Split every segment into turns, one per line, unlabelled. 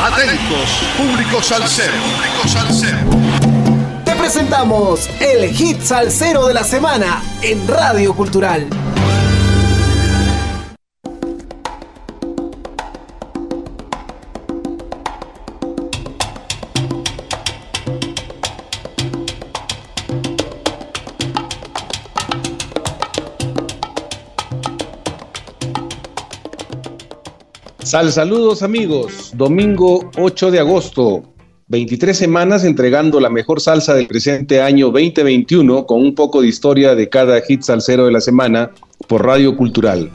Atentos, público salsero.
Te presentamos el hit salsero de la semana en Radio Cultural.
Sal saludos amigos, domingo 8 de agosto, 23 semanas entregando la mejor salsa del presente año 2021 con un poco de historia de cada hit salsero de la semana por Radio Cultural.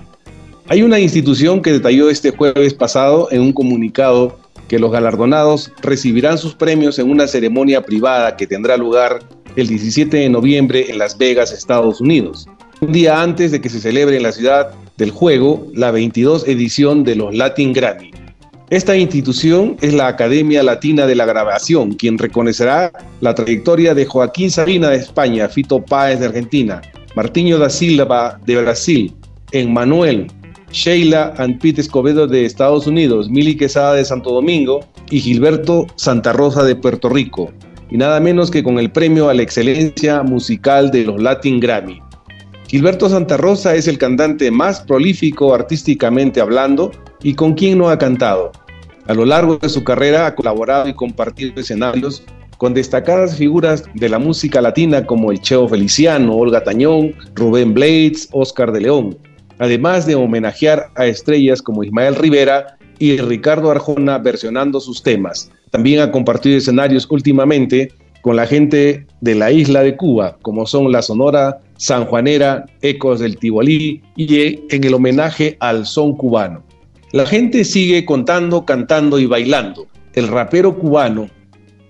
Hay una institución que detalló este jueves pasado en un comunicado que los galardonados recibirán sus premios en una ceremonia privada que tendrá lugar el 17 de noviembre en Las Vegas, Estados Unidos, un día antes de que se celebre en la ciudad del juego la 22 edición de los Latin Grammy. Esta institución es la Academia Latina de la Grabación, quien reconocerá la trayectoria de Joaquín Sabina de España, Fito Páez de Argentina, Martiño da Silva de Brasil, Emmanuel, Sheila and Pete Escobedo de Estados Unidos, Mili Quesada de Santo Domingo y Gilberto Santa Rosa de Puerto Rico, y nada menos que con el premio a la excelencia musical de los Latin Grammy. Gilberto Santa Rosa es el cantante más prolífico artísticamente hablando y con quien no ha cantado. A lo largo de su carrera ha colaborado y compartido escenarios con destacadas figuras de la música latina como el Cheo Feliciano, Olga Tañón, Rubén Blades, Oscar de León, además de homenajear a estrellas como Ismael Rivera y Ricardo Arjona versionando sus temas. También ha compartido escenarios últimamente con la gente de la isla de Cuba, como son la Sonora Sanjuanera, Ecos del Tibolí y en el homenaje al son cubano. La gente sigue contando, cantando y bailando. El rapero cubano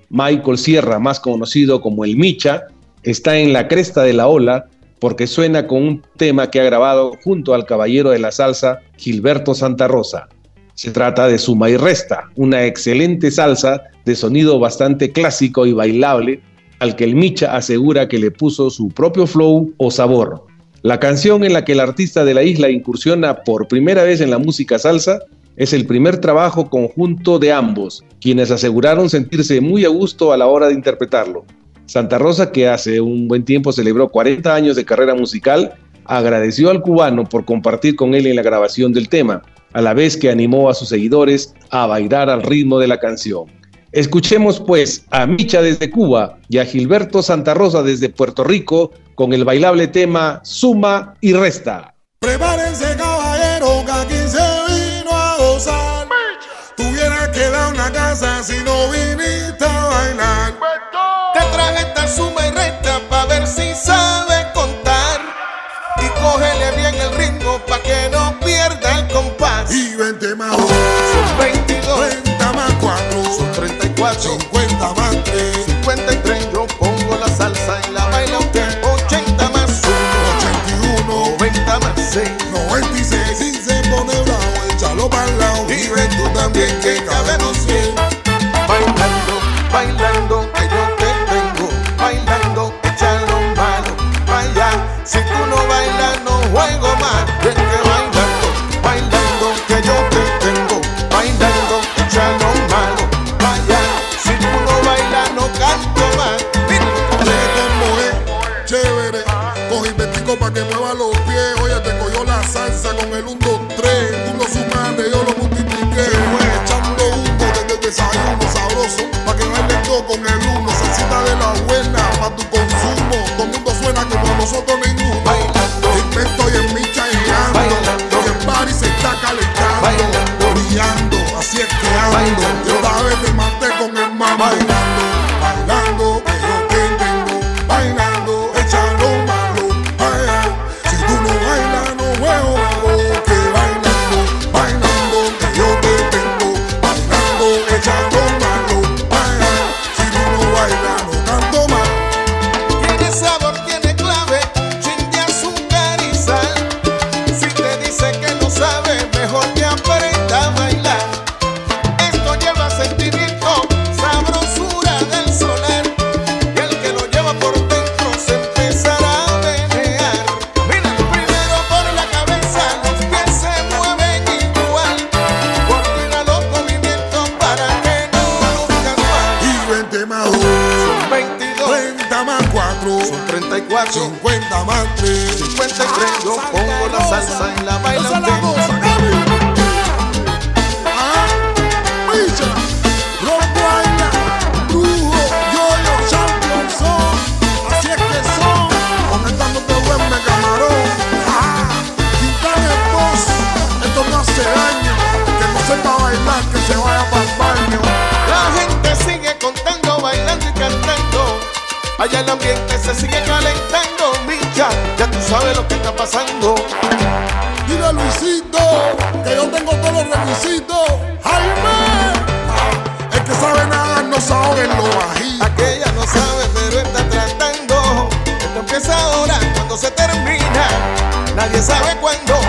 Michael Sierra, más conocido como el Micha, está en la cresta de la ola porque suena con un tema que ha grabado junto al caballero de la salsa Gilberto Santa Rosa. Se trata de Suma y Resta, una excelente salsa de sonido bastante clásico y bailable al que el Micha asegura que le puso su propio flow o sabor. La canción en la que el artista de la isla incursiona por primera vez en la música salsa es el primer trabajo conjunto de ambos, quienes aseguraron sentirse muy a gusto a la hora de interpretarlo. Santa Rosa, que hace un buen tiempo celebró 40 años de carrera musical, agradeció al cubano por compartir con él en la grabación del tema, a la vez que animó a sus seguidores a bailar al ritmo de la canción. Escuchemos pues a Micha desde Cuba y a Gilberto Santa Rosa desde Puerto Rico con el bailable tema Suma y Resta.
Prepárense caballero que aquí se vino a gozar. Tuviera que dar una casa si no viniste a bailar.
Te traje esta suma y resta pa' ver si sabe contar. Y cógele bien el ritmo pa' que no pierda el compás.
Y vente más.
Son
suena como nosotros ninguno.
Bailando.
Invento y en micha.
Bailando.
Y el party se está calentando.
Bailando.
Brillando, así es que ando.
Bailando.
Yo otra vez me maté con el mambo. Son 22. 30 más
4. Son 34.
50 más 3.
53. Yo pongo la salsa y la bailante.
Micha,
ya tú sabes lo que está pasando.
Dile a Luisito que yo tengo todos los requisitos. Jaime, el que sabe nada no en lo bajito.
Aquella no sabe, pero está tratando. Esto empieza ahora, cuando se termina. Nadie sabe cuándo.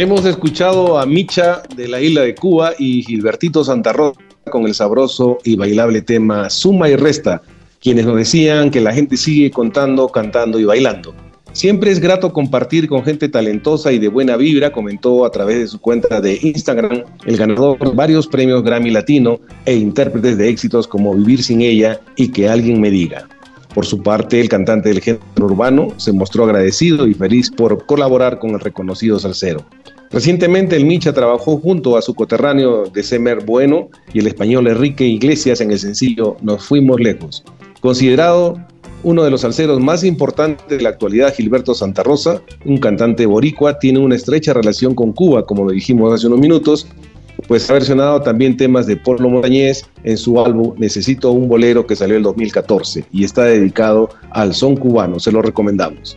Hemos escuchado a Micha de la isla de Cuba y Gilbertito Santa Rosa con el sabroso y bailable tema Suma y Resta, quienes nos decían que la gente sigue contando, cantando y bailando. Siempre es grato compartir con gente talentosa y de buena vibra, comentó a través de su cuenta de Instagram el ganador de varios premios Grammy Latino e intérpretes de éxitos como Vivir sin ella y Que alguien me diga. Por su parte, el cantante del género urbano se mostró agradecido y feliz por colaborar con el reconocido salsero. Recientemente el Micha trabajó junto a su coterráneo de Semer Bueno y el español Enrique Iglesias en el sencillo Nos fuimos lejos. Considerado uno de los salseros más importantes de la actualidad, Gilberto Santa Rosa, un cantante boricua, tiene una estrecha relación con Cuba, como lo dijimos hace unos minutos, pues ha versionado también temas de Polo Montañés en su álbum Necesito un bolero que salió en 2014 y está dedicado al son cubano, se lo recomendamos.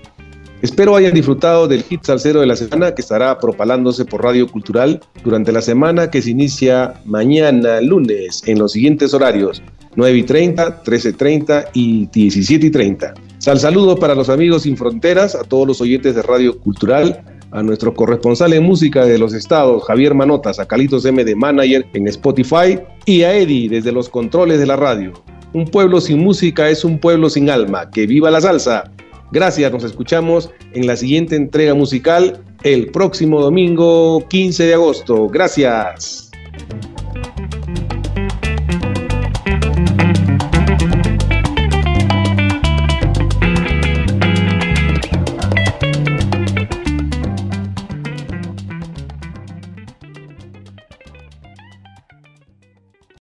Espero hayan disfrutado del hit salsero de la semana que estará propalándose por Radio Cultural durante la semana que se inicia mañana lunes en los siguientes horarios 9 y 30, 13 y 30 y 17 y 30. Sal saludo para los amigos sin fronteras, a todos los oyentes de Radio Cultural, a nuestro corresponsal en música de los estados, Javier Manotas, a Calitos M de Manager en Spotify y a Eddie desde los controles de la radio. Un pueblo sin música es un pueblo sin alma. ¡Que viva la salsa! Gracias, nos escuchamos en la siguiente entrega musical el próximo domingo 15 de agosto. Gracias.